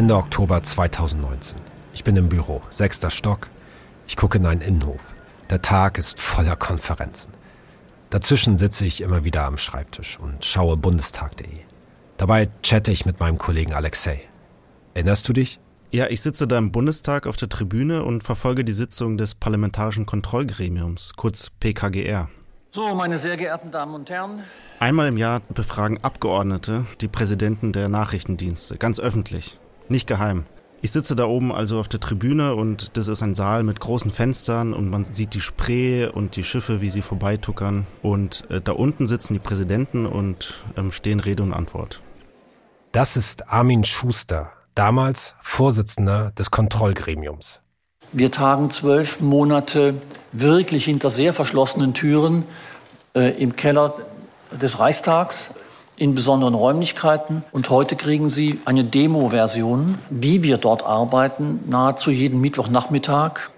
Ende Oktober 2019. Ich bin im Büro, sechster Stock. Ich gucke in einen Innenhof. Der Tag ist voller Konferenzen. Dazwischen sitze ich immer wieder am Schreibtisch und schaue bundestag.de. Dabei chatte ich mit meinem Kollegen Alexei. Erinnerst du dich? Ja, ich sitze da im Bundestag auf der Tribüne und verfolge die Sitzung des Parlamentarischen Kontrollgremiums, kurz PKGR. So, meine sehr geehrten Damen und Herren. Einmal im Jahr befragen Abgeordnete die Präsidenten der Nachrichtendienste, ganz öffentlich, nicht geheim. Ich sitze da oben also auf der Tribüne und das ist ein Saal mit großen Fenstern und man sieht die Spree und die Schiffe, wie sie vorbeituckern. Und äh, da unten sitzen die Präsidenten und ähm, stehen Rede und Antwort. Das ist Armin Schuster, damals Vorsitzender des Kontrollgremiums. Wir tagen zwölf Monate wirklich hinter sehr verschlossenen Türen äh, im Keller des Reichstags in besonderen Räumlichkeiten. Und heute kriegen Sie eine Demo-Version, wie wir dort arbeiten, nahezu jeden Mittwochnachmittag.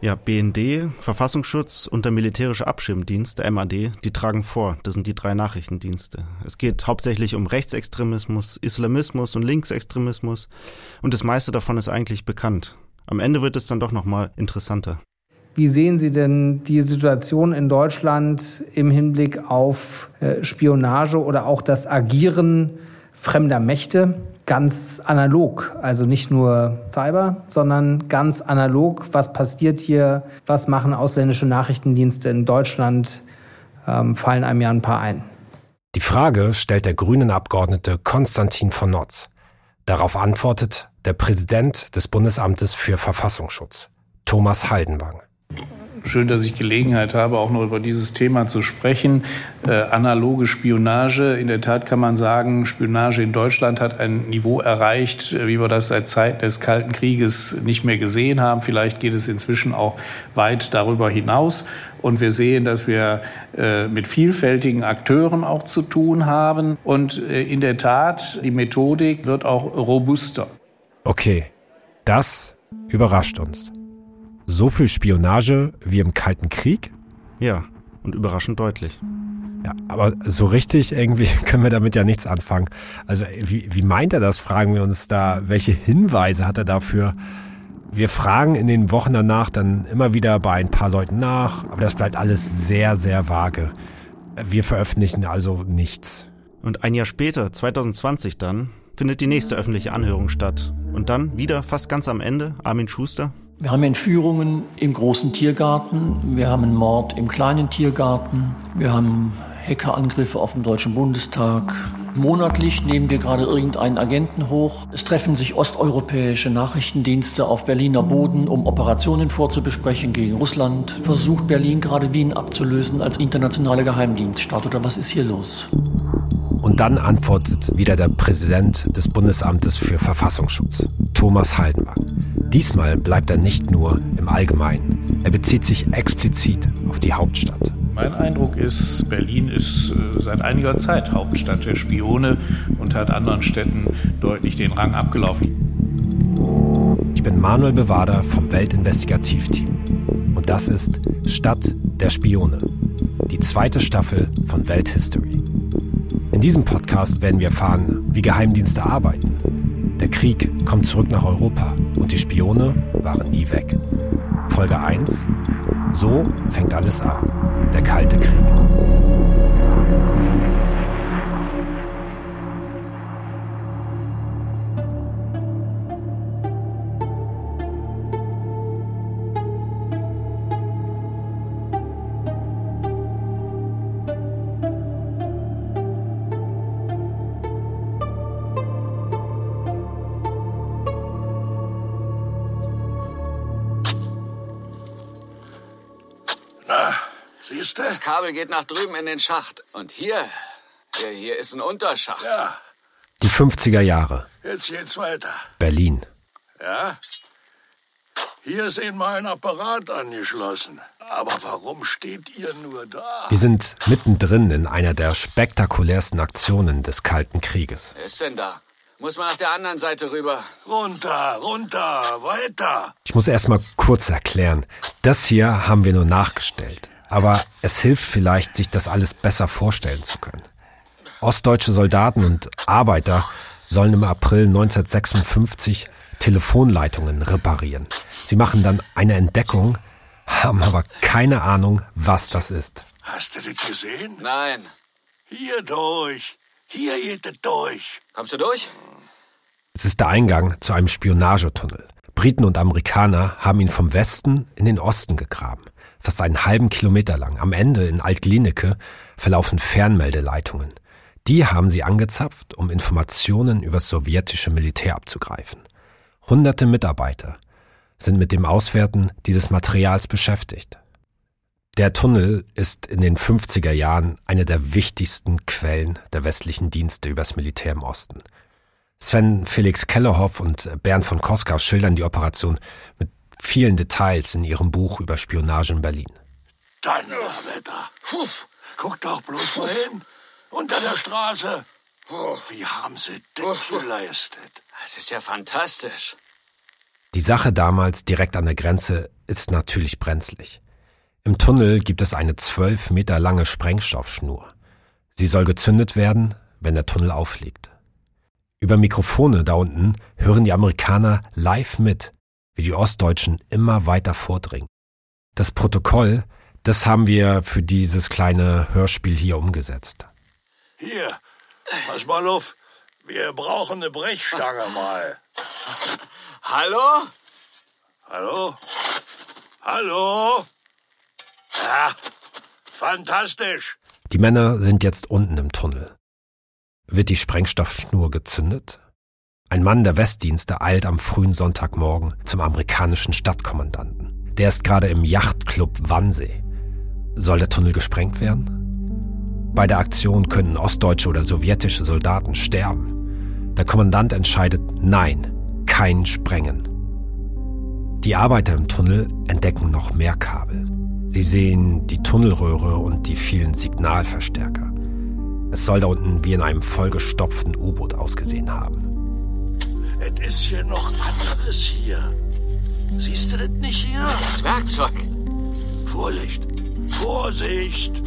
Ja, BND, Verfassungsschutz und der militärische Abschirmdienst, der MAD, die tragen vor. Das sind die drei Nachrichtendienste. Es geht hauptsächlich um Rechtsextremismus, Islamismus und Linksextremismus. Und das meiste davon ist eigentlich bekannt. Am Ende wird es dann doch nochmal interessanter. Wie sehen Sie denn die Situation in Deutschland im Hinblick auf äh, Spionage oder auch das Agieren fremder Mächte? Ganz analog, also nicht nur Cyber, sondern ganz analog. Was passiert hier? Was machen ausländische Nachrichtendienste in Deutschland? Ähm, fallen einem ja ein paar ein. Die Frage stellt der grünen Abgeordnete Konstantin von Notz. Darauf antwortet der Präsident des Bundesamtes für Verfassungsschutz, Thomas Haldenwang schön, dass ich Gelegenheit habe, auch noch über dieses Thema zu sprechen. Äh, analoge Spionage. In der Tat kann man sagen, Spionage in Deutschland hat ein Niveau erreicht, äh, wie wir das seit Zeit des Kalten Krieges nicht mehr gesehen haben. Vielleicht geht es inzwischen auch weit darüber hinaus. Und wir sehen, dass wir äh, mit vielfältigen Akteuren auch zu tun haben. Und äh, in der Tat, die Methodik wird auch robuster. Okay, das überrascht uns. So viel Spionage wie im Kalten Krieg? Ja, und überraschend deutlich. Ja, aber so richtig irgendwie können wir damit ja nichts anfangen. Also wie, wie meint er das, fragen wir uns da. Welche Hinweise hat er dafür? Wir fragen in den Wochen danach dann immer wieder bei ein paar Leuten nach, aber das bleibt alles sehr, sehr vage. Wir veröffentlichen also nichts. Und ein Jahr später, 2020 dann, findet die nächste öffentliche Anhörung statt. Und dann wieder fast ganz am Ende Armin Schuster, wir haben Entführungen im großen Tiergarten, wir haben einen Mord im kleinen Tiergarten, wir haben Hackerangriffe auf den Deutschen Bundestag. Monatlich nehmen wir gerade irgendeinen Agenten hoch. Es treffen sich osteuropäische Nachrichtendienste auf Berliner Boden, um Operationen vorzubesprechen gegen Russland. Versucht Berlin gerade Wien abzulösen als internationale Geheimdienststaat oder was ist hier los? Und dann antwortet wieder der Präsident des Bundesamtes für Verfassungsschutz, Thomas Haldenwang. Diesmal bleibt er nicht nur im Allgemeinen. Er bezieht sich explizit auf die Hauptstadt. Mein Eindruck ist, Berlin ist äh, seit einiger Zeit Hauptstadt der Spione und hat anderen Städten deutlich den Rang abgelaufen. Ich bin Manuel Bewader vom Weltinvestigativteam. Und das ist Stadt der Spione, die zweite Staffel von Welthistory. In diesem Podcast werden wir erfahren, wie Geheimdienste arbeiten, der Krieg kommt zurück nach Europa und die Spione waren nie weg. Folge 1. So fängt alles an. Der Kalte Krieg. Kabel geht nach drüben in den Schacht. Und hier, hier, hier ist ein Unterschacht. Ja. Die 50er Jahre. Jetzt geht's weiter. Berlin. Ja? Hier ist Ihnen mal ein Apparat angeschlossen. Aber warum steht ihr nur da? Wir sind mittendrin in einer der spektakulärsten Aktionen des Kalten Krieges. Wer ist denn da? Muss man nach der anderen Seite rüber. Runter, runter, weiter. Ich muss erst mal kurz erklären. Das hier haben wir nur nachgestellt aber es hilft vielleicht, sich das alles besser vorstellen zu können. Ostdeutsche Soldaten und Arbeiter sollen im April 1956 Telefonleitungen reparieren. Sie machen dann eine Entdeckung, haben aber keine Ahnung, was das ist. Hast du das gesehen? Nein. Hier durch. Hier geht es durch. Kommst du durch? Es ist der Eingang zu einem Spionagetunnel. Briten und Amerikaner haben ihn vom Westen in den Osten gegraben. Fast einen halben Kilometer lang. Am Ende in Altglienicke verlaufen Fernmeldeleitungen. Die haben sie angezapft, um Informationen über das sowjetische Militär abzugreifen. Hunderte Mitarbeiter sind mit dem Auswerten dieses Materials beschäftigt. Der Tunnel ist in den 50er Jahren eine der wichtigsten Quellen der westlichen Dienste übers Militär im Osten. Sven Felix Kellerhoff und Bernd von Koskau schildern die Operation mit vielen Details in ihrem Buch über Spionage in Berlin. Donnerwetter. Guck doch bloß mal hin. Unter der Straße. Wie haben sie das geleistet? Das ist ja fantastisch. Die Sache damals direkt an der Grenze ist natürlich brenzlig. Im Tunnel gibt es eine zwölf Meter lange Sprengstoffschnur. Sie soll gezündet werden, wenn der Tunnel auffliegt. Über Mikrofone da unten hören die Amerikaner live mit, wie die Ostdeutschen immer weiter vordringen. Das Protokoll, das haben wir für dieses kleine Hörspiel hier umgesetzt. Hier, pass mal auf. Wir brauchen eine Brechstange mal. Hallo? Hallo? Hallo? Ja, fantastisch. Die Männer sind jetzt unten im Tunnel. Wird die Sprengstoffschnur gezündet? Ein Mann der Westdienste eilt am frühen Sonntagmorgen zum amerikanischen Stadtkommandanten. Der ist gerade im Yachtclub Wannsee. Soll der Tunnel gesprengt werden? Bei der Aktion können ostdeutsche oder sowjetische Soldaten sterben. Der Kommandant entscheidet Nein, kein Sprengen. Die Arbeiter im Tunnel entdecken noch mehr Kabel. Sie sehen die Tunnelröhre und die vielen Signalverstärker. Es soll da unten wie in einem vollgestopften U-Boot ausgesehen haben. Es ist hier noch anderes hier. Siehst du das nicht hier? Das Werkzeug. Vorsicht. Vorsicht.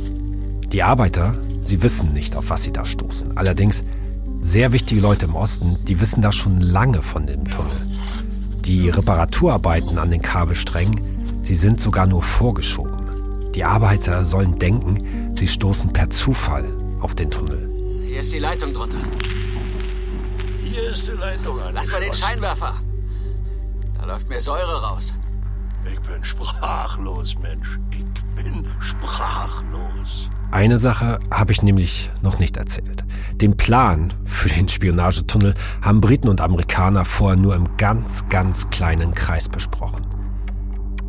Die Arbeiter, sie wissen nicht, auf was sie da stoßen. Allerdings, sehr wichtige Leute im Osten, die wissen da schon lange von dem Tunnel. Die Reparaturarbeiten an den Kabelsträngen, sie sind sogar nur vorgeschoben. Die Arbeiter sollen denken, sie stoßen per Zufall auf den Tunnel. Hier ist die Leitung drunter. Hier ist die Leitung Lass mal den. Scheinwerfer. Da läuft mir Säure raus. Ich bin sprachlos, Mensch. Ich bin sprachlos. Eine Sache habe ich nämlich noch nicht erzählt. Den Plan für den Spionagetunnel haben Briten und Amerikaner vorher nur im ganz, ganz kleinen Kreis besprochen.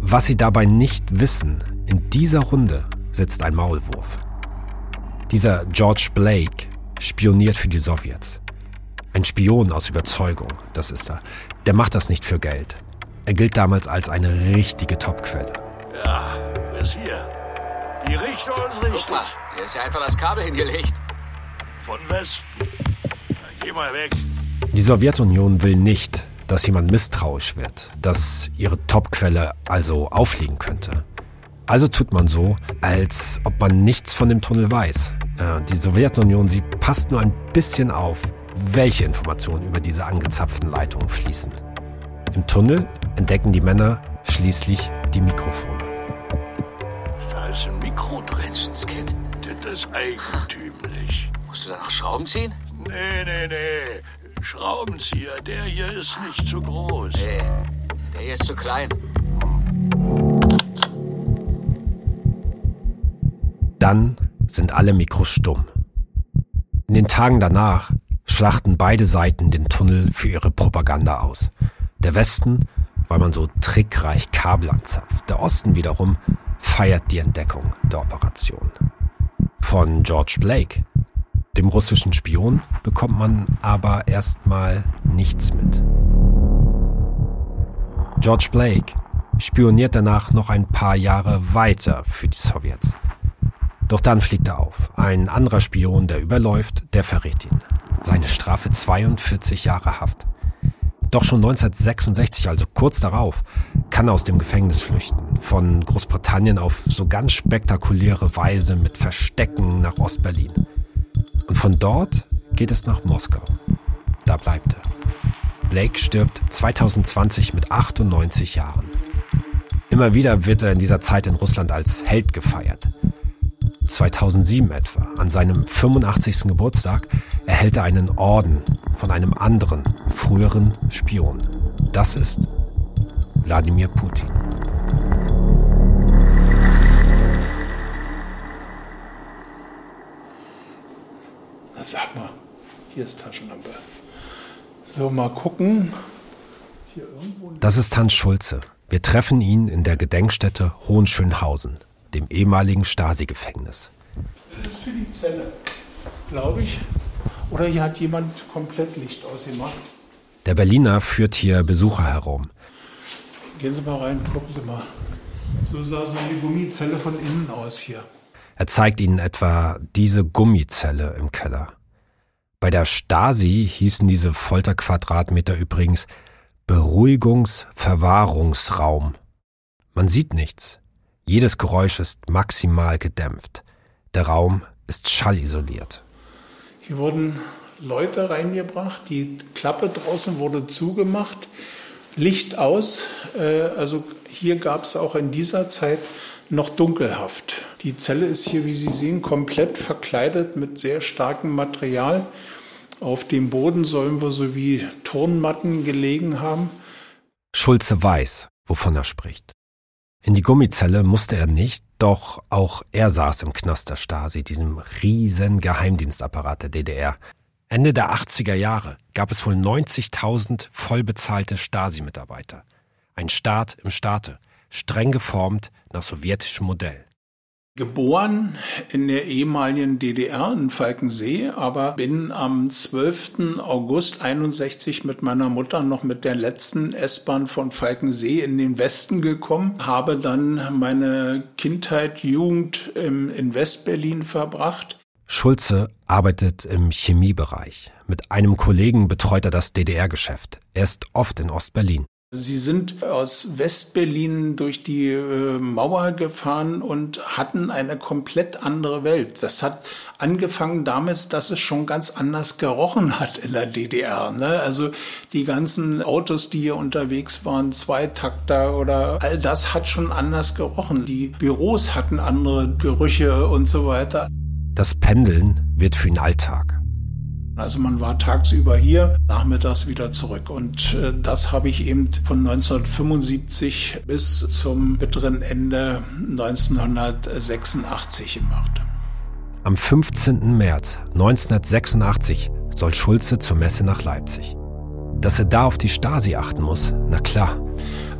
Was sie dabei nicht wissen, in dieser Runde sitzt ein Maulwurf. Dieser George Blake spioniert für die Sowjets. Ein Spion aus Überzeugung, das ist er. Der macht das nicht für Geld. Er gilt damals als eine richtige Topquelle. Ja, bis hier. Die Richtung ist Guck richtig. mal, hier ist ja einfach das Kabel hingelegt. Von Westen. Na, geh mal weg. Die Sowjetunion will nicht, dass jemand misstrauisch wird, dass ihre Topquelle also auffliegen könnte. Also tut man so, als ob man nichts von dem Tunnel weiß. Äh, Die Sowjetunion, sie passt nur ein bisschen auf, welche Informationen über diese angezapften Leitungen fließen. Im Tunnel entdecken die Männer schließlich die Mikrofone. Da ist ein Mikro drin. Menschenskind. Das ist eigentümlich. Musst du da noch Schrauben ziehen? Nee, nee, nee. Schraubenzieher, der hier ist nicht zu groß. Nee, der hier ist zu klein. Dann sind alle Mikros stumm. In den Tagen danach schlachten beide Seiten den Tunnel für ihre Propaganda aus. Der Westen, weil man so trickreich Kabel anzapft. Der Osten wiederum feiert die Entdeckung der Operation. Von George Blake, dem russischen Spion, bekommt man aber erstmal nichts mit. George Blake spioniert danach noch ein paar Jahre weiter für die Sowjets. Doch dann fliegt er auf. Ein anderer Spion, der überläuft, der verrät ihn. Seine Strafe 42 Jahre Haft. Doch schon 1966, also kurz darauf, kann er aus dem Gefängnis flüchten. Von Großbritannien auf so ganz spektakuläre Weise mit Verstecken nach Ostberlin. Und von dort geht es nach Moskau. da bleibte. Blake stirbt 2020 mit 98 Jahren. Immer wieder wird er in dieser Zeit in Russland als Held gefeiert. 2007 etwa, an seinem 85. Geburtstag, erhält er einen Orden von einem anderen, früheren Spion. Das ist Wladimir Putin. Na sag mal, hier ist Taschenlampe. So, mal gucken. Das ist Hans Schulze. Wir treffen ihn in der Gedenkstätte Hohenschönhausen, dem ehemaligen Stasi-Gefängnis. Das ist für die Zelle, glaube ich. Oder hier hat jemand komplett Licht ausgemacht. Der Berliner führt hier Besucher herum. Gehen Sie mal rein, gucken Sie mal. So sah so eine Gummizelle von innen aus hier. Er zeigt ihnen etwa diese Gummizelle im Keller. Bei der Stasi hießen diese Folterquadratmeter übrigens Beruhigungs-Verwahrungsraum. Man sieht nichts. Jedes Geräusch ist maximal gedämpft. Der Raum ist schallisoliert. Hier wurden Leute reingebracht, die Klappe draußen wurde zugemacht, Licht aus. Äh, also hier gab es auch in dieser Zeit noch dunkelhaft. Die Zelle ist hier, wie Sie sehen, komplett verkleidet mit sehr starkem Material. Auf dem Boden sollen wir so wie Turnmatten gelegen haben. Schulze weiß, wovon er spricht. In die Gummizelle musste er nicht, doch auch er saß im Knast der Stasi, diesem riesen Geheimdienstapparat der DDR. Ende der 80er Jahre gab es wohl 90.000 vollbezahlte Stasi-Mitarbeiter. Ein Staat im Staate, streng geformt nach sowjetischem Modell. Geboren in der ehemaligen DDR in Falkensee, aber bin am 12. August 61 mit meiner Mutter noch mit der letzten S-Bahn von Falkensee in den Westen gekommen, habe dann meine Kindheit, Jugend in Westberlin verbracht. Schulze arbeitet im Chemiebereich. Mit einem Kollegen betreut er das DDR-Geschäft. Er ist oft in Ostberlin. Sie sind aus Westberlin durch die äh, Mauer gefahren und hatten eine komplett andere Welt. Das hat angefangen damit, dass es schon ganz anders gerochen hat in der DDR. Ne? Also die ganzen Autos, die hier unterwegs waren, Zweitakter oder all das hat schon anders gerochen. Die Büros hatten andere Gerüche und so weiter. Das Pendeln wird für ihn Alltag. Also man war tagsüber hier, nachmittags wieder zurück. Und äh, das habe ich eben von 1975 bis zum bitteren Ende 1986 gemacht. Am 15. März 1986 soll Schulze zur Messe nach Leipzig. Dass er da auf die Stasi achten muss, na klar.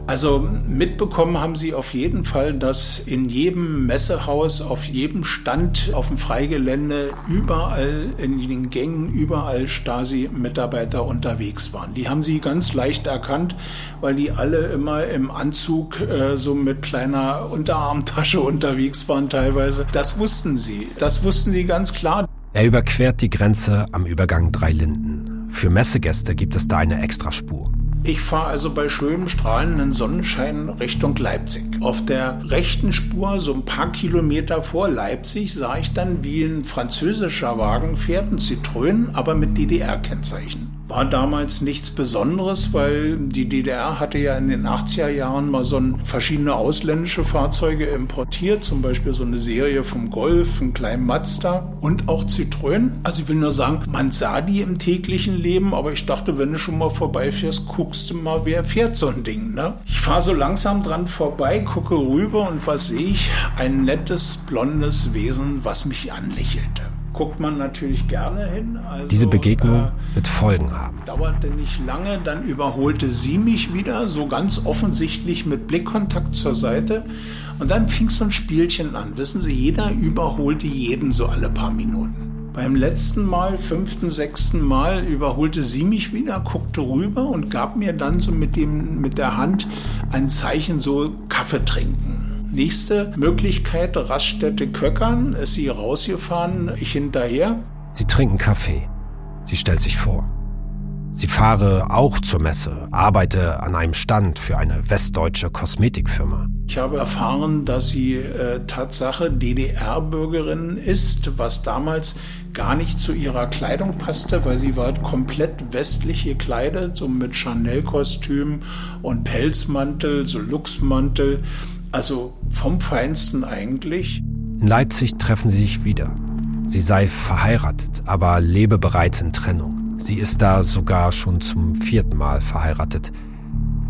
Also mitbekommen haben Sie auf jeden Fall, dass in jedem Messehaus, auf jedem Stand, auf dem Freigelände, überall in den Gängen, überall Stasi-Mitarbeiter unterwegs waren. Die haben Sie ganz leicht erkannt, weil die alle immer im Anzug äh, so mit kleiner Unterarmtasche unterwegs waren teilweise. Das wussten Sie. Das wussten Sie ganz klar. Er überquert die Grenze am Übergang Dreilinden. Für Messegäste gibt es da eine Extraspur. Ich fahre also bei schönem strahlenden Sonnenschein Richtung Leipzig. Auf der rechten Spur, so ein paar Kilometer vor Leipzig, sah ich dann, wie ein französischer Wagen fährt, ein Citroën, aber mit DDR-Kennzeichen. War damals nichts Besonderes, weil die DDR hatte ja in den 80er Jahren mal so verschiedene ausländische Fahrzeuge importiert, zum Beispiel so eine Serie vom Golf, einen kleinen Mazda und auch Citroën. Also ich will nur sagen, man sah die im täglichen Leben, aber ich dachte, wenn du schon mal vorbeifährst, guckst du mal, wer fährt so ein Ding. Ne? Ich fahre so langsam dran vorbei, gucke rüber und was sehe ich? Ein nettes, blondes Wesen, was mich anlächelte guckt man natürlich gerne hin. Also, Diese Begegnung äh, wird Folgen haben. Dauerte nicht lange, dann überholte sie mich wieder, so ganz offensichtlich mit Blickkontakt zur Seite. Und dann fing so ein Spielchen an. Wissen Sie, jeder überholte jeden so alle paar Minuten. Beim letzten Mal, fünften, sechsten Mal, überholte sie mich wieder, guckte rüber und gab mir dann so mit, dem, mit der Hand ein Zeichen, so Kaffee trinken. Nächste Möglichkeit, Raststätte Köckern, ist sie rausgefahren, ich hinterher. Sie trinken Kaffee. Sie stellt sich vor. Sie fahre auch zur Messe, arbeite an einem Stand für eine westdeutsche Kosmetikfirma. Ich habe erfahren, dass sie äh, Tatsache DDR-Bürgerin ist, was damals gar nicht zu ihrer Kleidung passte, weil sie war komplett westlich gekleidet, so mit Chanel-Kostüm und Pelzmantel, so Luxmantel, also vom Feinsten eigentlich. In Leipzig treffen sie sich wieder. Sie sei verheiratet, aber lebe bereits in Trennung. Sie ist da sogar schon zum vierten Mal verheiratet.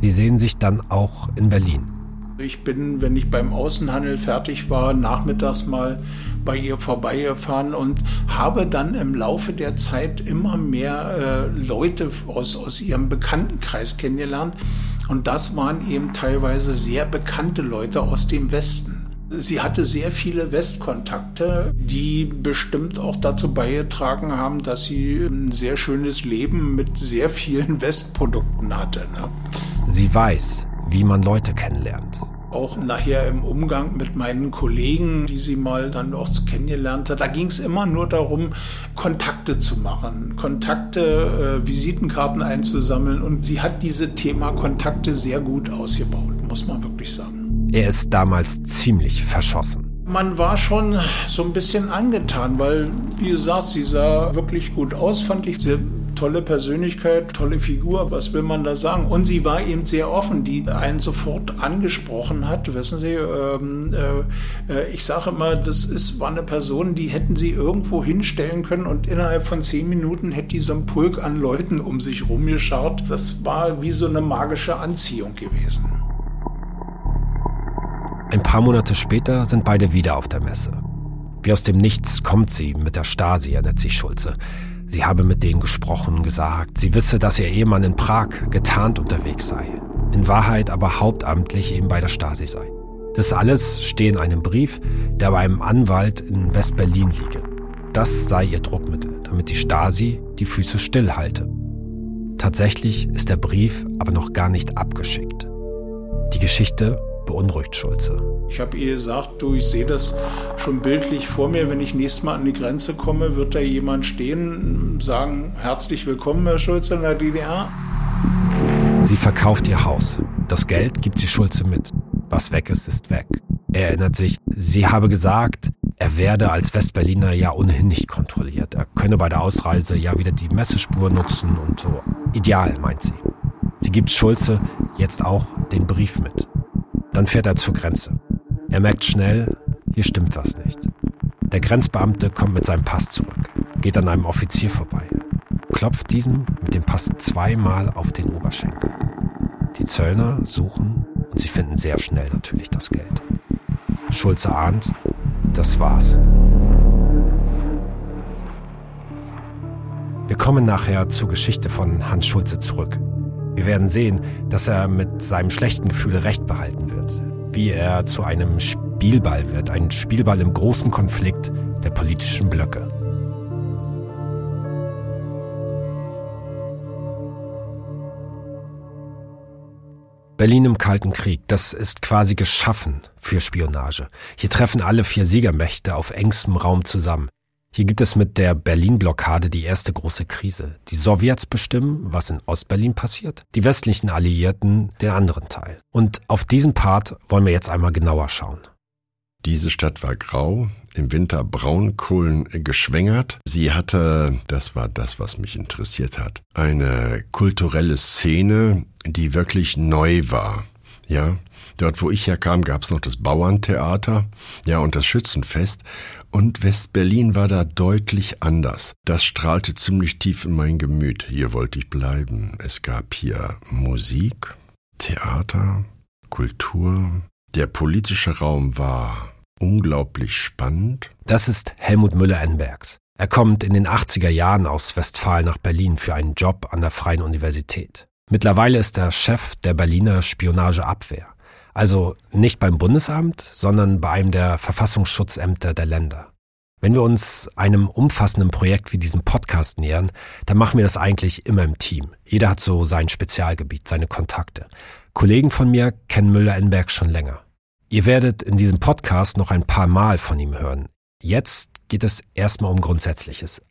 Sie sehen sich dann auch in Berlin. Ich bin, wenn ich beim Außenhandel fertig war, nachmittags mal bei ihr vorbeigefahren und habe dann im Laufe der Zeit immer mehr äh, Leute aus, aus ihrem Bekanntenkreis kennengelernt. Und das waren eben teilweise sehr bekannte Leute aus dem Westen. Sie hatte sehr viele Westkontakte, die bestimmt auch dazu beigetragen haben, dass sie ein sehr schönes Leben mit sehr vielen Westprodukten hatte. Ne? Sie weiß, wie man Leute kennenlernt. Auch nachher im Umgang mit meinen Kollegen, die sie mal dann auch kennengelernt hat, da ging es immer nur darum, Kontakte zu machen, Kontakte, äh, Visitenkarten einzusammeln. Und sie hat diese Thema Kontakte sehr gut ausgebaut, muss man wirklich sagen. Er ist damals ziemlich verschossen. Man war schon so ein bisschen angetan, weil, wie gesagt, sie sah wirklich gut aus, fand ich. Sie tolle Persönlichkeit, tolle Figur, was will man da sagen? Und sie war eben sehr offen, die einen sofort angesprochen hat. Wissen Sie, ähm, äh, äh, ich sage immer, das ist, war eine Person, die hätten sie irgendwo hinstellen können und innerhalb von zehn Minuten hätte die so ein Pulk an Leuten um sich rumgeschaut. Das war wie so eine magische Anziehung gewesen. Ein paar Monate später sind beide wieder auf der Messe. Wie aus dem Nichts kommt sie mit der Stasi, erinnert sich Schulze. Sie habe mit denen gesprochen, gesagt, sie wisse, dass ihr Ehemann in Prag getarnt unterwegs sei, in Wahrheit aber hauptamtlich eben bei der Stasi sei. Das alles stehe in einem Brief, der bei einem Anwalt in West-Berlin liege. Das sei ihr Druckmittel, damit die Stasi die Füße stillhalte. Tatsächlich ist der Brief aber noch gar nicht abgeschickt. Die Geschichte beunruhigt Schulze. Ich habe ihr gesagt, du, ich sehe das schon bildlich vor mir. Wenn ich nächstes Mal an die Grenze komme, wird da jemand stehen, sagen, herzlich willkommen, Herr Schulze, in der DDR. Sie verkauft ihr Haus. Das Geld gibt sie Schulze mit. Was weg ist, ist weg. Er erinnert sich, sie habe gesagt, er werde als Westberliner ja ohnehin nicht kontrolliert. Er könne bei der Ausreise ja wieder die Messespur nutzen und so. Ideal, meint sie. Sie gibt Schulze jetzt auch den Brief mit. Dann fährt er zur Grenze. Er merkt schnell, hier stimmt was nicht. Der Grenzbeamte kommt mit seinem Pass zurück, geht an einem Offizier vorbei, klopft diesem mit dem Pass zweimal auf den Oberschenkel. Die Zöllner suchen und sie finden sehr schnell natürlich das Geld. Schulze ahnt, das war's. Wir kommen nachher zur Geschichte von Hans Schulze zurück. Wir werden sehen, dass er mit seinem schlechten Gefühl recht behalten wird, wie er zu einem Spielball wird, ein Spielball im großen Konflikt der politischen Blöcke. Berlin im Kalten Krieg, das ist quasi geschaffen für Spionage. Hier treffen alle vier Siegermächte auf engstem Raum zusammen. Hier gibt es mit der Berlin-Blockade die erste große Krise. Die Sowjets bestimmen, was in Ostberlin passiert, die westlichen Alliierten den anderen Teil. Und auf diesen Part wollen wir jetzt einmal genauer schauen. Diese Stadt war grau, im Winter Braunkohlen geschwängert. Sie hatte, das war das, was mich interessiert hat, eine kulturelle Szene, die wirklich neu war. Ja, dort, wo ich herkam, gab es noch das Bauerntheater, ja, und das Schützenfest. Und West-Berlin war da deutlich anders. Das strahlte ziemlich tief in mein Gemüt. Hier wollte ich bleiben. Es gab hier Musik, Theater, Kultur. Der politische Raum war unglaublich spannend. Das ist Helmut Müller-Enbergs. Er kommt in den 80er Jahren aus Westfalen nach Berlin für einen Job an der Freien Universität. Mittlerweile ist er Chef der Berliner Spionageabwehr. Also nicht beim Bundesamt, sondern bei einem der Verfassungsschutzämter der Länder. Wenn wir uns einem umfassenden Projekt wie diesem Podcast nähern, dann machen wir das eigentlich immer im Team. Jeder hat so sein Spezialgebiet, seine Kontakte. Kollegen von mir kennen Müller-Enberg schon länger. Ihr werdet in diesem Podcast noch ein paar Mal von ihm hören. Jetzt geht es erstmal um Grundsätzliches.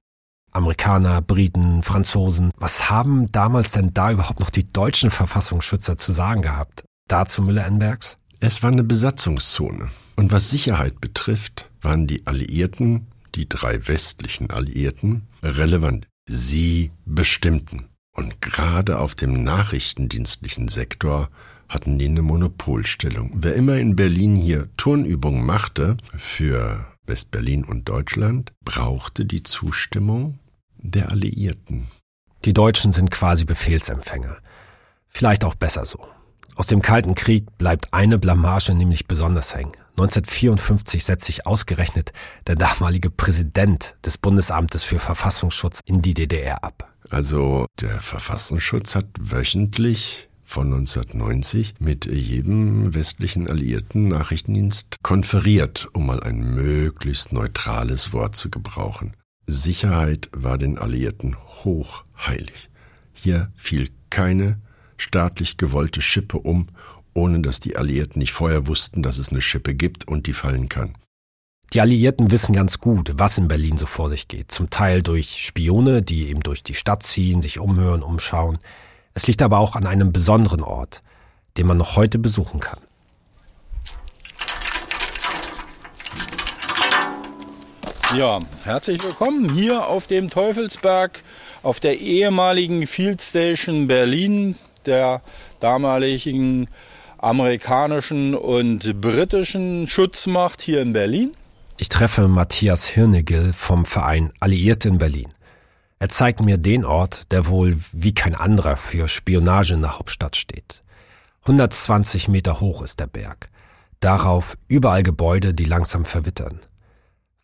Amerikaner, Briten, Franzosen. Was haben damals denn da überhaupt noch die deutschen Verfassungsschützer zu sagen gehabt? Dazu Müller-Enbergs? Es war eine Besatzungszone. Und was Sicherheit betrifft, waren die Alliierten, die drei westlichen Alliierten, relevant. Sie bestimmten. Und gerade auf dem nachrichtendienstlichen Sektor hatten die eine Monopolstellung. Wer immer in Berlin hier Turnübungen machte für Westberlin und Deutschland, brauchte die Zustimmung der Alliierten. Die Deutschen sind quasi Befehlsempfänger. Vielleicht auch besser so. Aus dem Kalten Krieg bleibt eine Blamage nämlich besonders hängen. 1954 setzt sich ausgerechnet der damalige Präsident des Bundesamtes für Verfassungsschutz in die DDR ab. Also der Verfassungsschutz hat wöchentlich von 1990 mit jedem westlichen alliierten Nachrichtendienst konferiert, um mal ein möglichst neutrales Wort zu gebrauchen. Sicherheit war den Alliierten hochheilig. Hier fiel keine staatlich gewollte Schippe um, ohne dass die Alliierten nicht vorher wussten, dass es eine Schippe gibt und die fallen kann. Die Alliierten wissen ganz gut, was in Berlin so vor sich geht. Zum Teil durch Spione, die eben durch die Stadt ziehen, sich umhören, umschauen. Es liegt aber auch an einem besonderen Ort, den man noch heute besuchen kann. Ja, herzlich willkommen hier auf dem Teufelsberg, auf der ehemaligen Field Station Berlin, der damaligen amerikanischen und britischen Schutzmacht hier in Berlin. Ich treffe Matthias Hirnegil vom Verein Alliierte in Berlin. Er zeigt mir den Ort, der wohl wie kein anderer für Spionage in der Hauptstadt steht. 120 Meter hoch ist der Berg. Darauf überall Gebäude, die langsam verwittern.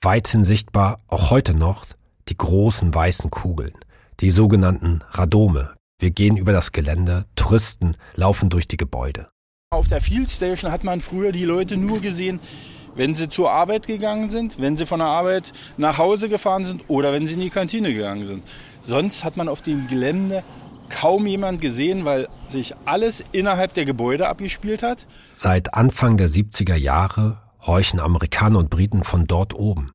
Weithin sichtbar, auch heute noch, die großen weißen Kugeln, die sogenannten Radome. Wir gehen über das Gelände, Touristen laufen durch die Gebäude. Auf der Field Station hat man früher die Leute nur gesehen, wenn sie zur Arbeit gegangen sind, wenn sie von der Arbeit nach Hause gefahren sind oder wenn sie in die Kantine gegangen sind. Sonst hat man auf dem Gelände kaum jemand gesehen, weil sich alles innerhalb der Gebäude abgespielt hat. Seit Anfang der 70er Jahre horchen Amerikaner und Briten von dort oben.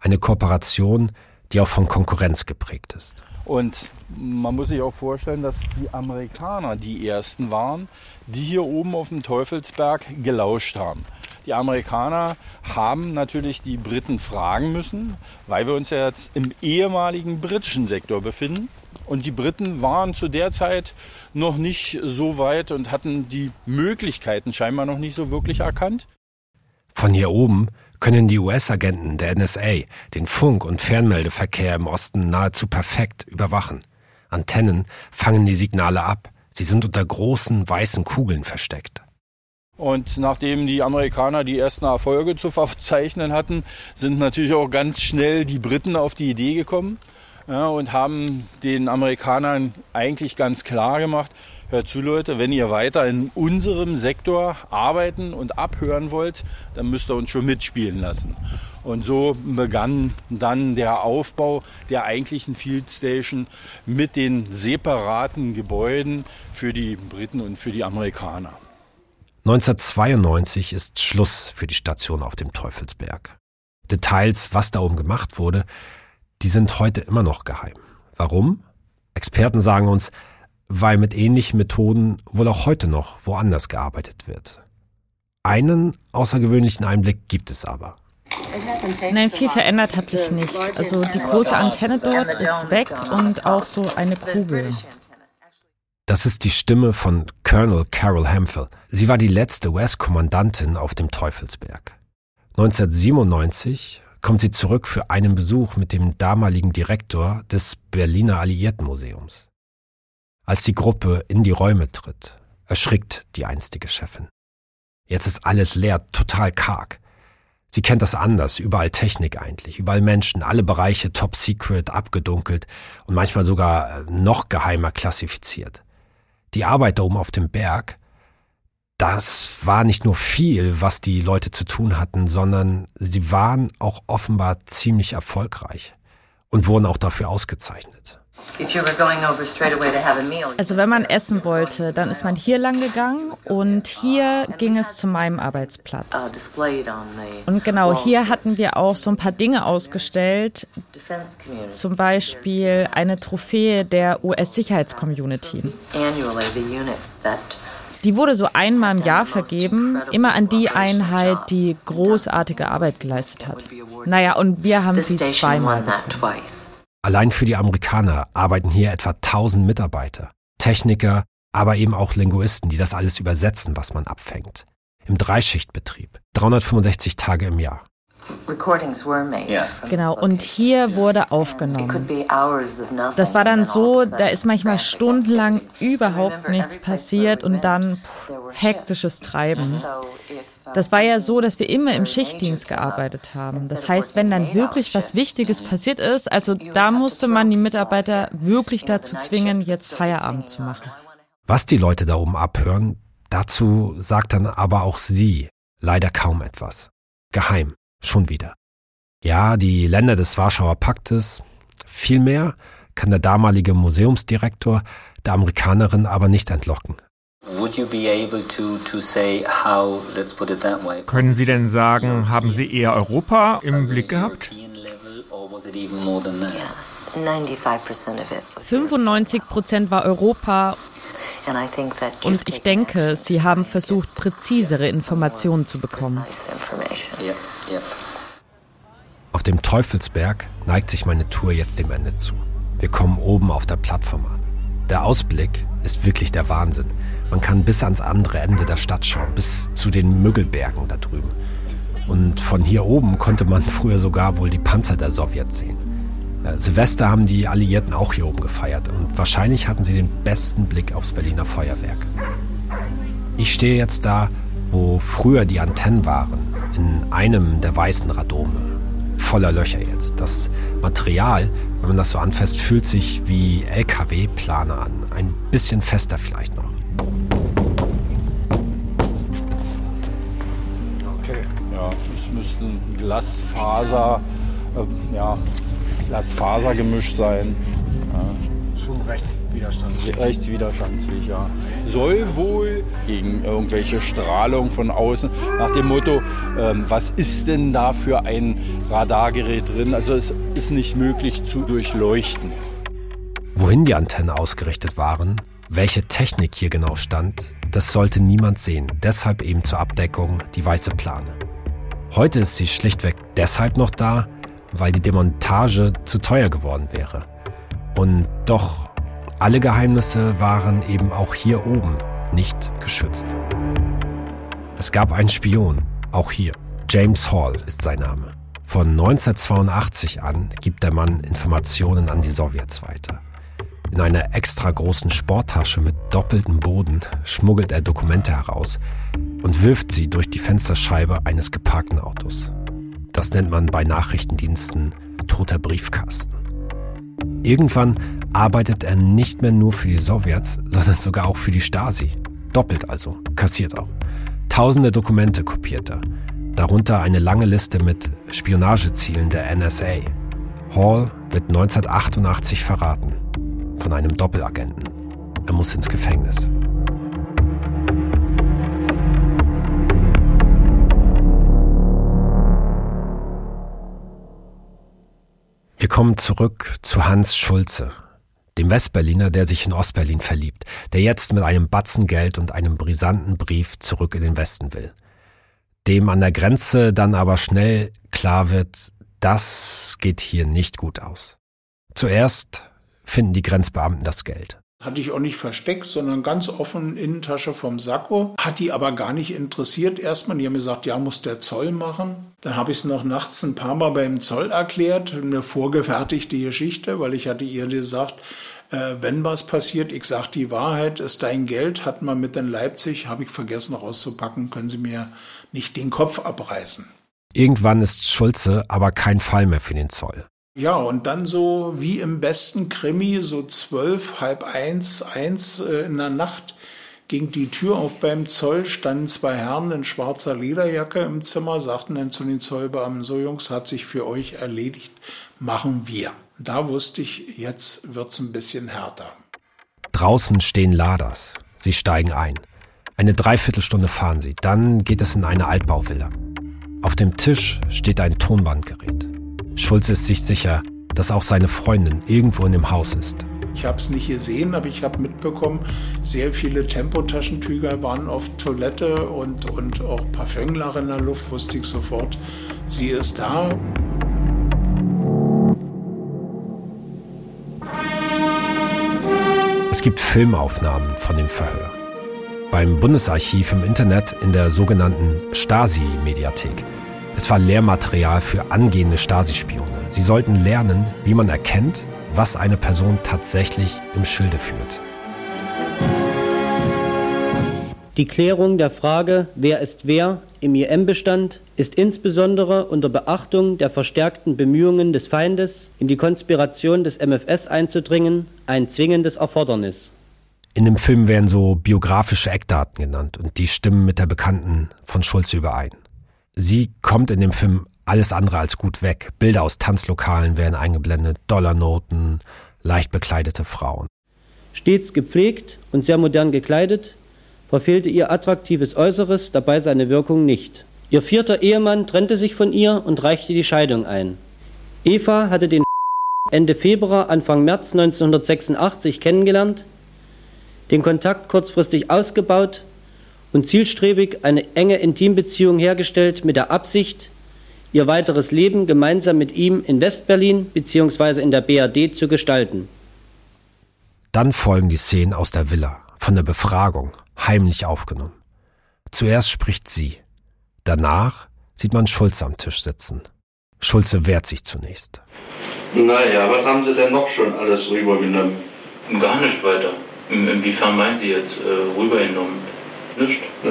Eine Kooperation, die auch von Konkurrenz geprägt ist. Und man muss sich auch vorstellen, dass die Amerikaner die ersten waren, die hier oben auf dem Teufelsberg gelauscht haben. Die Amerikaner haben natürlich die Briten fragen müssen, weil wir uns ja jetzt im ehemaligen britischen Sektor befinden. Und die Briten waren zu der Zeit noch nicht so weit und hatten die Möglichkeiten scheinbar noch nicht so wirklich erkannt. Von hier oben können die US-Agenten der NSA den Funk- und Fernmeldeverkehr im Osten nahezu perfekt überwachen. Antennen fangen die Signale ab. Sie sind unter großen weißen Kugeln versteckt. Und nachdem die Amerikaner die ersten Erfolge zu verzeichnen hatten, sind natürlich auch ganz schnell die Briten auf die Idee gekommen ja, und haben den Amerikanern eigentlich ganz klar gemacht, hört zu Leute, wenn ihr weiter in unserem Sektor arbeiten und abhören wollt, dann müsst ihr uns schon mitspielen lassen. Und so begann dann der Aufbau der eigentlichen Field Station mit den separaten Gebäuden für die Briten und für die Amerikaner. 1992 ist Schluss für die Station auf dem Teufelsberg. Details, was da oben gemacht wurde, die sind heute immer noch geheim. Warum? Experten sagen uns, weil mit ähnlichen Methoden wohl auch heute noch woanders gearbeitet wird. Einen außergewöhnlichen Einblick gibt es aber. Nein, viel verändert hat sich nicht. Also die große Antenne dort ist weg und auch so eine Kugel. Das ist die Stimme von Colonel Carol Hemphill. Sie war die letzte US-Kommandantin auf dem Teufelsberg. 1997 kommt sie zurück für einen Besuch mit dem damaligen Direktor des Berliner Alliiertenmuseums. Als die Gruppe in die Räume tritt, erschrickt die einstige Chefin. Jetzt ist alles leer, total karg. Sie kennt das anders, überall Technik eigentlich, überall Menschen, alle Bereiche top secret, abgedunkelt und manchmal sogar noch geheimer klassifiziert. Die Arbeit da oben auf dem Berg, das war nicht nur viel, was die Leute zu tun hatten, sondern sie waren auch offenbar ziemlich erfolgreich und wurden auch dafür ausgezeichnet. Also wenn man essen wollte, dann ist man hier lang gegangen und hier ging es zu meinem Arbeitsplatz. Und genau hier hatten wir auch so ein paar Dinge ausgestellt, zum Beispiel eine Trophäe der US-Sicherheitscommunity. Die wurde so einmal im Jahr vergeben, immer an die Einheit, die großartige Arbeit geleistet hat. Naja, und wir haben sie zweimal bekommen. Allein für die Amerikaner arbeiten hier etwa 1000 Mitarbeiter, Techniker, aber eben auch Linguisten, die das alles übersetzen, was man abfängt. Im Dreischichtbetrieb, 365 Tage im Jahr. Genau, und hier wurde aufgenommen. Das war dann so, da ist manchmal stundenlang überhaupt nichts passiert und dann pff, hektisches Treiben. Das war ja so, dass wir immer im Schichtdienst gearbeitet haben. Das heißt, wenn dann wirklich was Wichtiges passiert ist, also da musste man die Mitarbeiter wirklich dazu zwingen, jetzt Feierabend zu machen. Was die Leute da oben abhören, dazu sagt dann aber auch sie leider kaum etwas. Geheim, schon wieder. Ja, die Länder des Warschauer Paktes, viel mehr kann der damalige Museumsdirektor der Amerikanerin aber nicht entlocken. Können Sie denn sagen, haben Sie eher Europa im Blick gehabt? 95 Prozent war Europa und ich denke, Sie haben versucht, präzisere Informationen zu bekommen. Auf dem Teufelsberg neigt sich meine Tour jetzt dem Ende zu. Wir kommen oben auf der Plattform an. Der Ausblick ist wirklich der Wahnsinn. Man kann bis ans andere Ende der Stadt schauen, bis zu den Müggelbergen da drüben. Und von hier oben konnte man früher sogar wohl die Panzer der Sowjets sehen. Silvester haben die Alliierten auch hier oben gefeiert und wahrscheinlich hatten sie den besten Blick aufs Berliner Feuerwerk. Ich stehe jetzt da, wo früher die Antennen waren, in einem der weißen Radome. Voller Löcher jetzt. Das Material, wenn man das so anfasst, fühlt sich wie LKW-Plane an. Ein bisschen fester vielleicht noch. Okay. Ja, es müssten Glasfaser, äh, ja, Glasfasergemisch sein. Ja. Schon recht widerstandsfähig. Recht widerstandsfähig, ja. Soll wohl gegen irgendwelche Strahlung von außen nach dem Motto, ähm, was ist denn da für ein Radargerät drin? Also es ist nicht möglich zu durchleuchten. Wohin die Antennen ausgerichtet waren, welche Technik hier genau stand, das sollte niemand sehen. Deshalb eben zur Abdeckung die weiße Plane. Heute ist sie schlichtweg deshalb noch da, weil die Demontage zu teuer geworden wäre. Und doch, alle Geheimnisse waren eben auch hier oben nicht geschützt. Es gab einen Spion, auch hier. James Hall ist sein Name. Von 1982 an gibt der Mann Informationen an die Sowjets weiter. In einer extra großen Sporttasche mit doppeltem Boden schmuggelt er Dokumente heraus und wirft sie durch die Fensterscheibe eines geparkten Autos. Das nennt man bei Nachrichtendiensten toter Briefkasten. Irgendwann arbeitet er nicht mehr nur für die Sowjets, sondern sogar auch für die Stasi. Doppelt also, kassiert auch. Tausende Dokumente kopiert er. Darunter eine lange Liste mit Spionagezielen der NSA. Hall wird 1988 verraten. Von einem Doppelagenten. Er muss ins Gefängnis. Wir kommen zurück zu Hans Schulze, dem Westberliner, der sich in Ostberlin verliebt, der jetzt mit einem Batzen Geld und einem brisanten Brief zurück in den Westen will. Dem an der Grenze dann aber schnell klar wird, das geht hier nicht gut aus. Zuerst finden die Grenzbeamten das Geld. Hatte ich auch nicht versteckt, sondern ganz offen Innentasche vom Sakko. Hat die aber gar nicht interessiert erstmal. Die haben gesagt, ja, muss der Zoll machen. Dann habe ich es noch nachts ein paar Mal beim Zoll erklärt, eine vorgefertigte Geschichte, weil ich hatte ihr gesagt, äh, wenn was passiert, ich sage die Wahrheit, ist dein Geld, hat man mit in Leipzig, habe ich vergessen rauszupacken, können Sie mir nicht den Kopf abreißen. Irgendwann ist Schulze aber kein Fall mehr für den Zoll. Ja, und dann so wie im besten Krimi, so zwölf, halb eins, eins äh, in der Nacht ging die Tür auf beim Zoll, standen zwei Herren in schwarzer Lederjacke im Zimmer, sagten dann zu den Zollbeamten, so Jungs, hat sich für euch erledigt, machen wir. Da wusste ich, jetzt wird's ein bisschen härter. Draußen stehen Laders. Sie steigen ein. Eine Dreiviertelstunde fahren sie. Dann geht es in eine Altbauvilla. Auf dem Tisch steht ein Tonbandgerät. Schulze ist sich sicher, dass auch seine Freundin irgendwo in dem Haus ist. Ich habe es nicht gesehen, aber ich habe mitbekommen, sehr viele Tempotaschentücher waren auf Toilette und, und auch Parfümler in der Luft, wusste ich sofort, sie ist da. Es gibt Filmaufnahmen von dem Verhör. Beim Bundesarchiv im Internet in der sogenannten Stasi-Mediathek. Es war Lehrmaterial für angehende Stasi-Spione. Sie sollten lernen, wie man erkennt, was eine Person tatsächlich im Schilde führt. Die Klärung der Frage, wer ist wer im IM-Bestand, ist insbesondere unter Beachtung der verstärkten Bemühungen des Feindes, in die Konspiration des MFS einzudringen, ein zwingendes Erfordernis. In dem Film werden so biografische Eckdaten genannt und die stimmen mit der Bekannten von Schulze überein. Sie kommt in dem Film alles andere als gut weg. Bilder aus Tanzlokalen werden eingeblendet, Dollarnoten, leicht bekleidete Frauen. Stets gepflegt und sehr modern gekleidet, verfehlte ihr attraktives Äußeres dabei seine Wirkung nicht. Ihr vierter Ehemann trennte sich von ihr und reichte die Scheidung ein. Eva hatte den Ende Februar, Anfang März 1986 kennengelernt, den Kontakt kurzfristig ausgebaut und zielstrebig eine enge Intimbeziehung hergestellt mit der Absicht, ihr weiteres Leben gemeinsam mit ihm in Westberlin bzw. in der BRD zu gestalten. Dann folgen die Szenen aus der Villa, von der Befragung, heimlich aufgenommen. Zuerst spricht sie. Danach sieht man Schulze am Tisch sitzen. Schulze wehrt sich zunächst. Naja, was haben Sie denn noch schon alles rübergenommen? Gar nicht weiter. Inwiefern meinen Sie jetzt äh, rübergenommen? Nicht? Nee.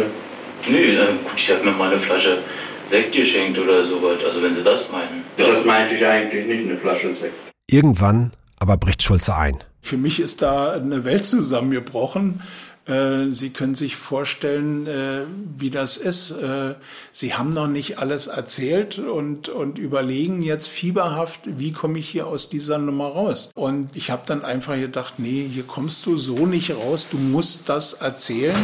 Nee, äh, gut, ich habe mir mal eine Flasche Sekt geschenkt oder sowas, also wenn Sie das meinen. Ja, das meinte ich eigentlich nicht, eine Flasche Sekt. Irgendwann aber bricht Schulze ein. Für mich ist da eine Welt zusammengebrochen. Äh, Sie können sich vorstellen, äh, wie das ist. Äh, Sie haben noch nicht alles erzählt und, und überlegen jetzt fieberhaft, wie komme ich hier aus dieser Nummer raus. Und ich habe dann einfach gedacht, nee, hier kommst du so nicht raus, du musst das erzählen,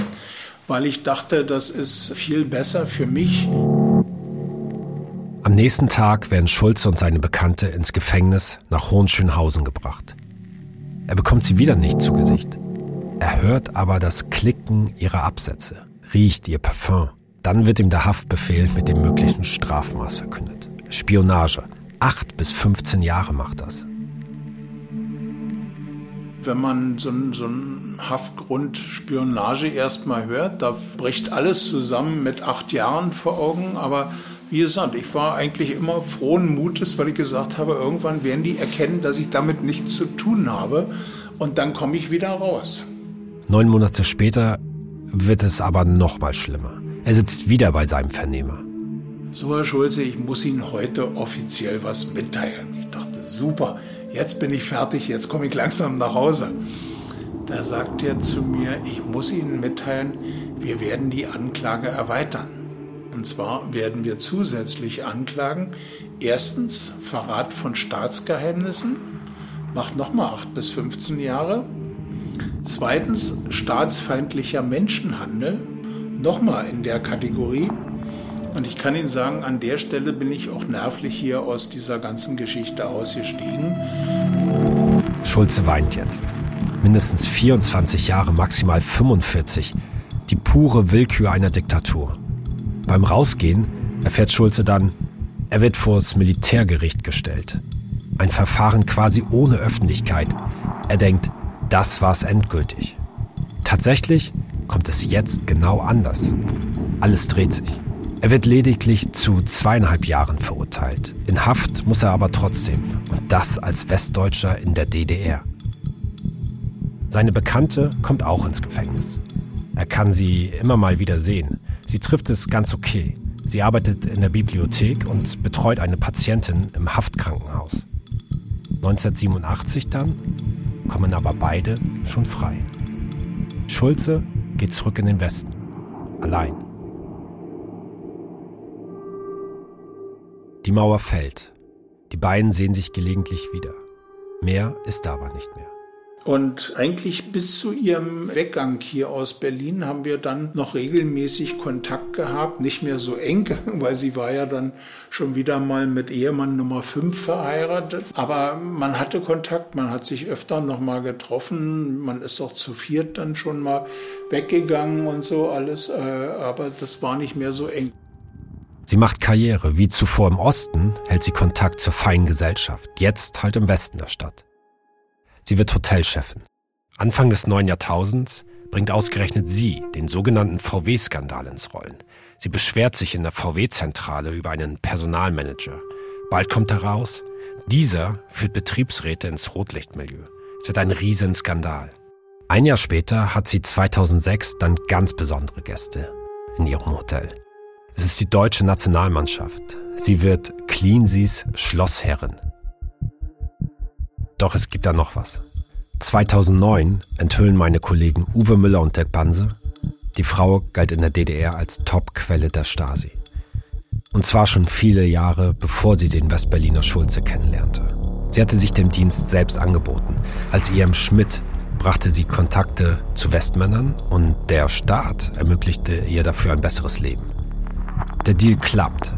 weil ich dachte, das ist viel besser für mich. Am nächsten Tag werden Schulze und seine Bekannte ins Gefängnis nach Hohenschönhausen gebracht. Er bekommt sie wieder nicht zu Gesicht. Er hört aber das Klicken ihrer Absätze, riecht ihr Parfum. Dann wird ihm der Haftbefehl mit dem möglichen Strafmaß verkündet. Spionage. Acht bis 15 Jahre macht das. Wenn man so so einen Haftgrund Spionage erstmal hört, da bricht alles zusammen mit acht Jahren vor Augen, aber wie gesagt, ich war eigentlich immer frohen Mutes, weil ich gesagt habe, irgendwann werden die erkennen, dass ich damit nichts zu tun habe und dann komme ich wieder raus. Neun Monate später wird es aber noch mal schlimmer. Er sitzt wieder bei seinem Vernehmer. So, Herr Schulze, ich muss Ihnen heute offiziell was mitteilen. Ich dachte, super, jetzt bin ich fertig, jetzt komme ich langsam nach Hause. Da sagt er zu mir, ich muss Ihnen mitteilen, wir werden die Anklage erweitern. Und zwar werden wir zusätzlich anklagen, erstens Verrat von Staatsgeheimnissen, macht nochmal 8 bis 15 Jahre. Zweitens staatsfeindlicher Menschenhandel, nochmal in der Kategorie. Und ich kann Ihnen sagen, an der Stelle bin ich auch nervlich hier aus dieser ganzen Geschichte ausgestiegen. Schulze weint jetzt. Mindestens 24 Jahre, maximal 45. Die pure Willkür einer Diktatur. Beim Rausgehen erfährt Schulze dann, er wird vor das Militärgericht gestellt. Ein Verfahren quasi ohne Öffentlichkeit. Er denkt, das war's endgültig. Tatsächlich kommt es jetzt genau anders. Alles dreht sich. Er wird lediglich zu zweieinhalb Jahren verurteilt. In Haft muss er aber trotzdem. Und das als Westdeutscher in der DDR. Seine Bekannte kommt auch ins Gefängnis. Er kann sie immer mal wieder sehen. Sie trifft es ganz okay. Sie arbeitet in der Bibliothek und betreut eine Patientin im Haftkrankenhaus. 1987 dann kommen aber beide schon frei. Schulze geht zurück in den Westen. Allein. Die Mauer fällt. Die beiden sehen sich gelegentlich wieder. Mehr ist aber nicht mehr. Und eigentlich bis zu ihrem Weggang hier aus Berlin haben wir dann noch regelmäßig Kontakt gehabt. Nicht mehr so eng, weil sie war ja dann schon wieder mal mit Ehemann Nummer 5 verheiratet. Aber man hatte Kontakt, man hat sich öfter noch mal getroffen. Man ist auch zu viert dann schon mal weggegangen und so alles. Äh, aber das war nicht mehr so eng. Sie macht Karriere. Wie zuvor im Osten hält sie Kontakt zur feinen Gesellschaft. Jetzt halt im Westen der Stadt. Sie wird Hotelchefin. Anfang des neuen Jahrtausends bringt ausgerechnet sie den sogenannten VW-Skandal ins Rollen. Sie beschwert sich in der VW-Zentrale über einen Personalmanager. Bald kommt heraus, dieser führt Betriebsräte ins Rotlichtmilieu. Es wird ein Riesenskandal. Ein Jahr später hat sie 2006 dann ganz besondere Gäste in ihrem Hotel. Es ist die deutsche Nationalmannschaft. Sie wird Cleansees Schlossherrin. Doch es gibt da noch was. 2009 enthüllen meine Kollegen Uwe Müller und Dirk Banse, die Frau galt in der DDR als Top-Quelle der Stasi. Und zwar schon viele Jahre, bevor sie den Westberliner Schulze kennenlernte. Sie hatte sich dem Dienst selbst angeboten. Als IM Schmidt brachte sie Kontakte zu Westmännern und der Staat ermöglichte ihr dafür ein besseres Leben. Der Deal klappt,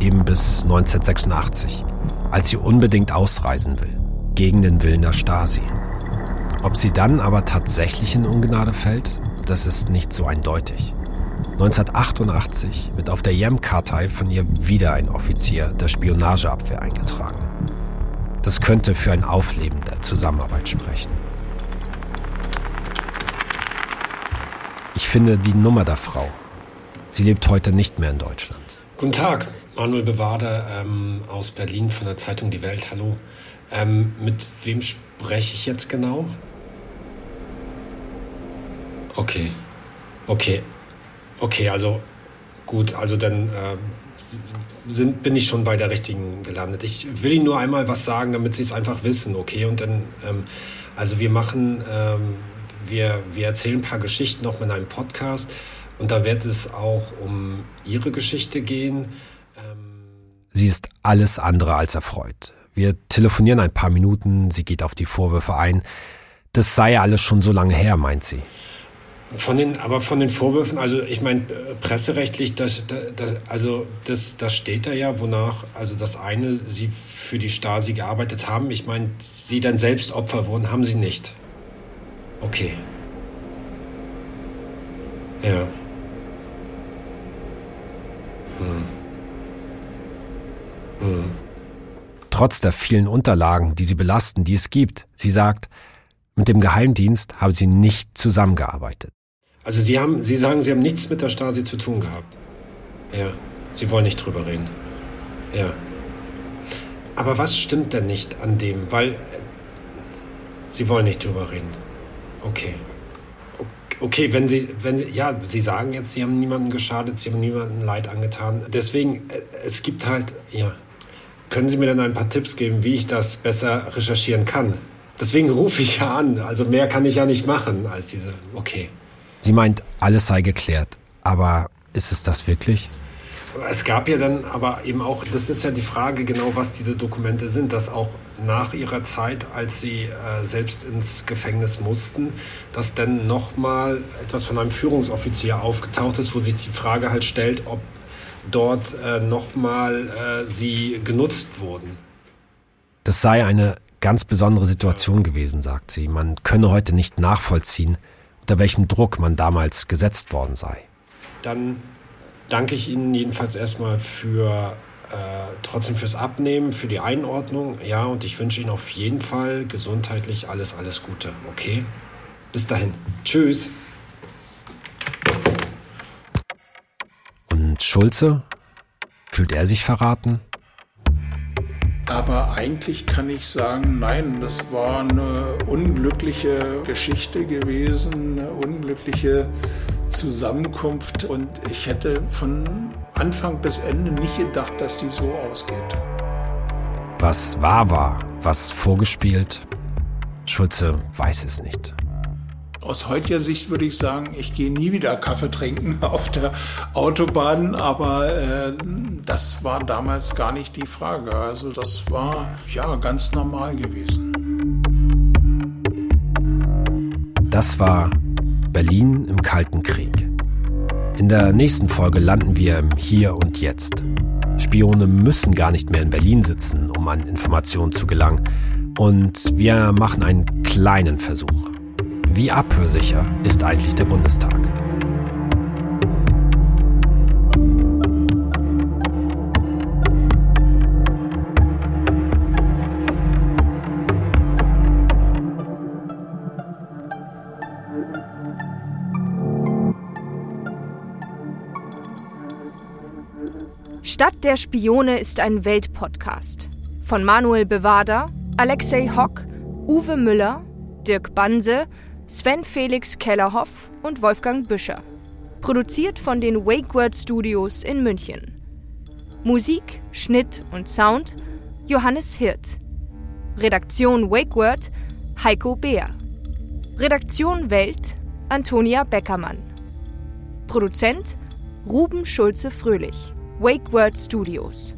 eben bis 1986, als sie unbedingt ausreisen will gegen den Willen der Stasi. Ob sie dann aber tatsächlich in Ungnade fällt, das ist nicht so eindeutig. 1988 wird auf der Jem-Kartei von ihr wieder ein Offizier der Spionageabwehr eingetragen. Das könnte für ein Aufleben der Zusammenarbeit sprechen. Ich finde die Nummer der Frau. Sie lebt heute nicht mehr in Deutschland. Guten Tag, Manuel Bewader ähm, aus Berlin von der Zeitung Die Welt. Hallo. Ähm, mit wem spreche ich jetzt genau? Okay. Okay. Okay, also gut, also dann äh, sind, bin ich schon bei der richtigen gelandet. Ich will Ihnen nur einmal was sagen, damit Sie es einfach wissen, okay? Und dann, ähm, also wir machen, ähm, wir, wir erzählen ein paar Geschichten noch in einem Podcast und da wird es auch um Ihre Geschichte gehen. Sie ist alles andere als erfreut. Wir telefonieren ein paar Minuten, sie geht auf die Vorwürfe ein. Das sei alles schon so lange her, meint sie. Von den, aber von den Vorwürfen, also ich meine, presserechtlich, das, das, also das, das steht da ja, wonach, also das eine, sie für die Stasi gearbeitet haben. Ich meine, sie dann selbst Opfer wurden, haben sie nicht. Okay. Ja. Trotz der vielen Unterlagen, die sie belasten, die es gibt. Sie sagt, mit dem Geheimdienst habe sie nicht zusammengearbeitet. Also Sie haben, Sie sagen, Sie haben nichts mit der Stasi zu tun gehabt. Ja, Sie wollen nicht drüber reden. Ja. Aber was stimmt denn nicht an dem? Weil äh, Sie wollen nicht drüber reden. Okay. Okay, wenn Sie, wenn Sie, ja, Sie sagen jetzt, Sie haben niemandem geschadet, Sie haben niemandem Leid angetan. Deswegen, äh, es gibt halt, ja, können Sie mir dann ein paar Tipps geben, wie ich das besser recherchieren kann? Deswegen rufe ich ja an. Also mehr kann ich ja nicht machen als diese. Okay. Sie meint, alles sei geklärt. Aber ist es das wirklich? Es gab ja dann aber eben auch, das ist ja die Frage genau, was diese Dokumente sind, dass auch nach ihrer Zeit, als sie äh, selbst ins Gefängnis mussten, dass dann nochmal etwas von einem Führungsoffizier aufgetaucht ist, wo sich die Frage halt stellt, ob dort äh, nochmal äh, sie genutzt wurden. Das sei eine ganz besondere Situation gewesen, sagt sie. Man könne heute nicht nachvollziehen, unter welchem Druck man damals gesetzt worden sei. Dann danke ich Ihnen jedenfalls erstmal für äh, trotzdem fürs Abnehmen, für die Einordnung. Ja, und ich wünsche Ihnen auf jeden Fall gesundheitlich alles, alles Gute. Okay? Bis dahin. Tschüss. Und Schulze? Fühlt er sich verraten? Aber eigentlich kann ich sagen, nein, das war eine unglückliche Geschichte gewesen, eine unglückliche Zusammenkunft und ich hätte von Anfang bis Ende nicht gedacht, dass die so ausgeht. Was wahr war, was vorgespielt, Schulze weiß es nicht. Aus heutiger Sicht würde ich sagen, ich gehe nie wieder Kaffee trinken auf der Autobahn, aber äh, das war damals gar nicht die Frage. Also das war ja ganz normal gewesen. Das war Berlin im Kalten Krieg. In der nächsten Folge landen wir im Hier und Jetzt. Spione müssen gar nicht mehr in Berlin sitzen, um an Informationen zu gelangen. Und wir machen einen kleinen Versuch. Wie abhörsicher ist eigentlich der Bundestag? Stadt der Spione ist ein Weltpodcast. Von Manuel Bewader, Alexei Hock, Uwe Müller, Dirk Banse, Sven Felix Kellerhoff und Wolfgang Büscher. Produziert von den WakeWord Studios in München. Musik, Schnitt und Sound Johannes Hirt. Redaktion WakeWord Heiko Beer. Redaktion Welt Antonia Beckermann. Produzent Ruben Schulze-Fröhlich. WakeWord Studios.